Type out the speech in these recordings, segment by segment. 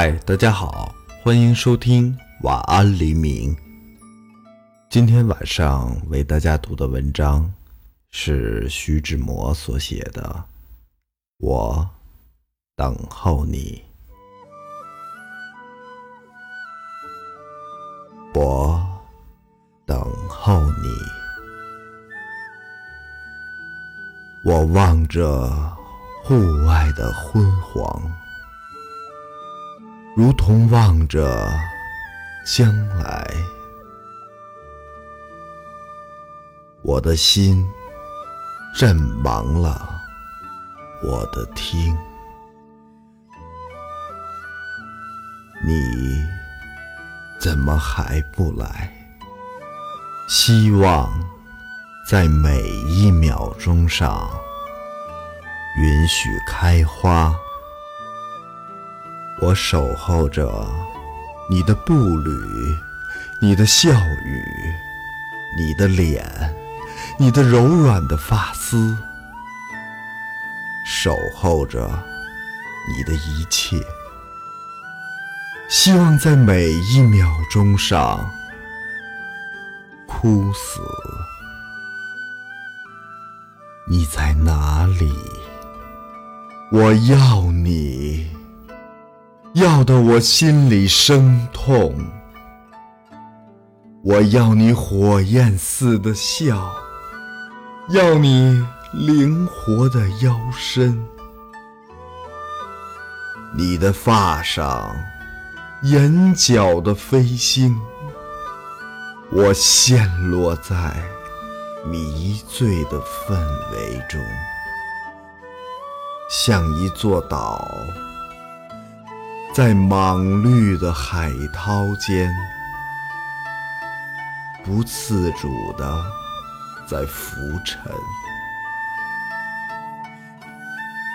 嗨，大家好，欢迎收听晚安黎明。今天晚上为大家读的文章是徐志摩所写的《我等候你》，我等候你，我望着户外的昏黄。如同望着将来，我的心阵亡了，我的听，你怎么还不来？希望在每一秒钟上允许开花。我守候着你的步履，你的笑语，你的脸，你的柔软的发丝，守候着你的一切，希望在每一秒钟上枯死。你在哪里？我要你。要得我心里生痛，我要你火焰似的笑，要你灵活的腰身，你的发上眼角的飞星，我陷落在迷醉的氛围中，像一座岛。在莽绿的海涛间，不自主地在浮沉。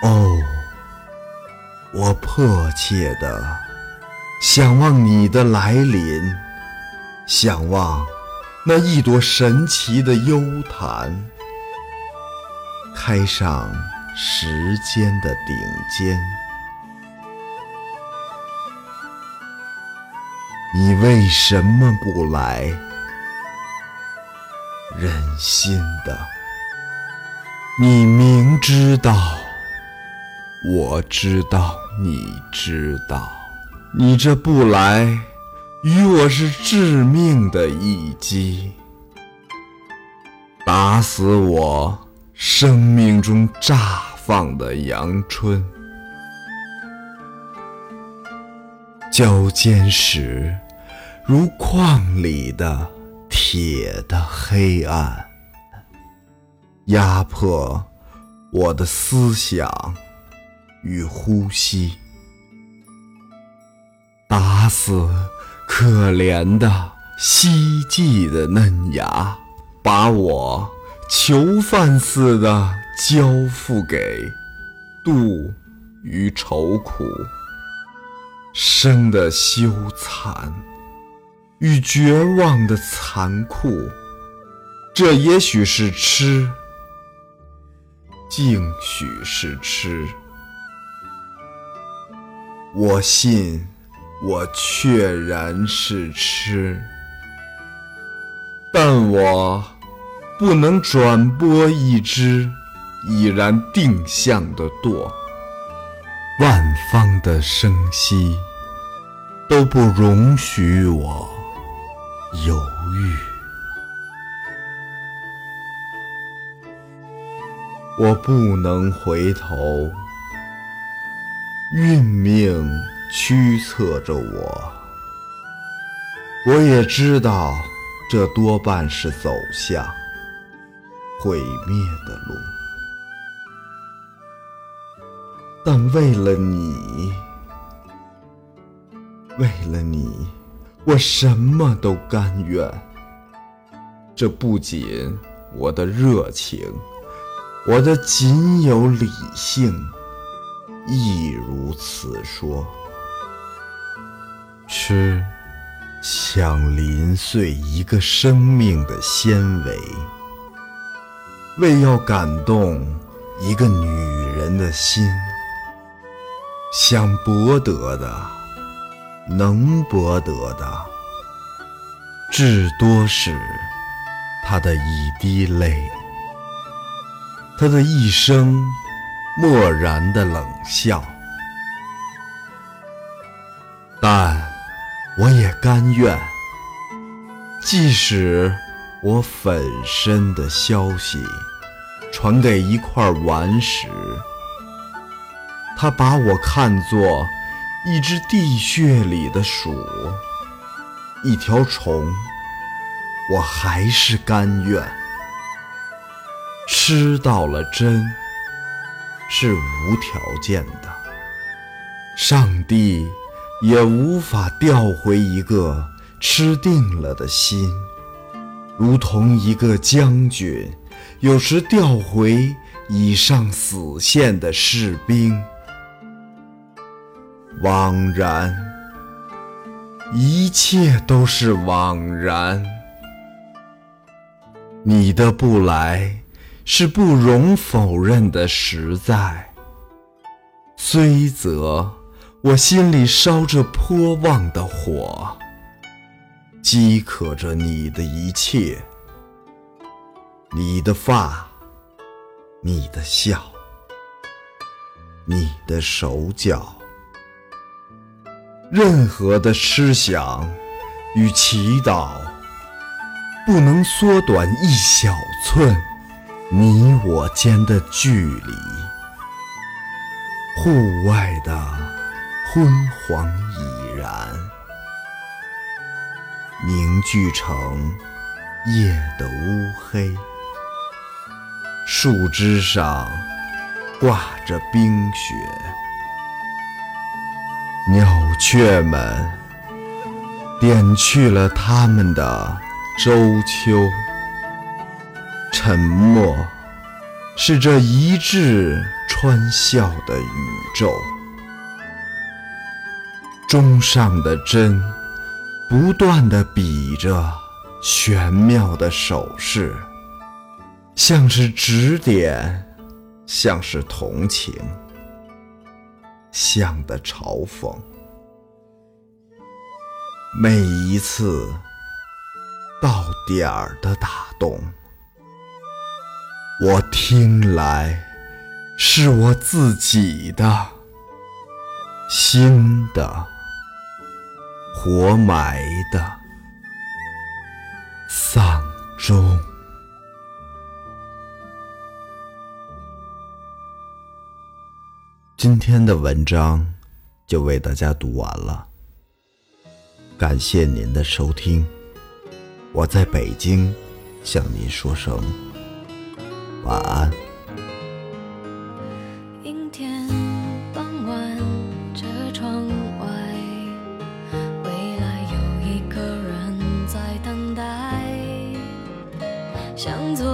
哦，我迫切地想望你的来临，想望那一朵神奇的幽檀，开上时间的顶尖。你为什么不来？忍心的，你明知道，我知道，你知道，你这不来，与我是致命的一击，打死我生命中绽放的阳春，交尖时。如矿里的铁的黑暗，压迫我的思想与呼吸，打死可怜的希冀的嫩芽，把我囚犯似的交付给妒与愁苦，生的羞惭。与绝望的残酷，这也许是痴，竟许是痴。我信，我确然是痴，但我不能转播一只已然定向的舵。万方的声息都不容许我。犹豫，我不能回头。运命驱策着我，我也知道这多半是走向毁灭的路。但为了你，为了你。我什么都甘愿，这不仅我的热情，我的仅有理性亦如此说。吃，想临碎一个生命的纤维，为要感动一个女人的心，想博得的。能博得的，至多是他的一滴泪，他的一声漠然的冷笑。但我也甘愿，即使我粉身的消息传给一块顽石，他把我看作一只地穴里的鼠，一条虫，我还是甘愿。吃到了真，是无条件的，上帝。也无法调回一个吃定了的心，如同一个将军有时调回已上死线的士兵。枉然，一切都是枉然。你的不来是不容否认的实在，虽则。我心里烧着颇旺的火，饥渴着你的一切，你的发，你的笑，你的手脚，任何的痴想与祈祷，不能缩短一小寸你我间的距离。户外的。昏黄已然，凝聚成夜的乌黑。树枝上挂着冰雪，鸟雀们点去了他们的周秋。沉默是这一致穿笑的宇宙。钟上的针不断的比着玄妙的手势，像是指点，像是同情，像的嘲讽。每一次到点儿的打动，我听来是我自己的新的。活埋的丧钟。今天的文章就为大家读完了，感谢您的收听。我在北京向您说声晚安。阴天傍晚车窗外未来有一个人在等待向左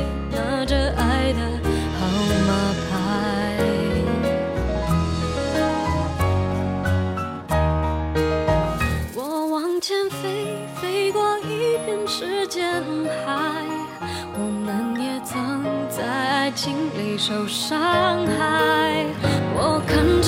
受伤害，我看。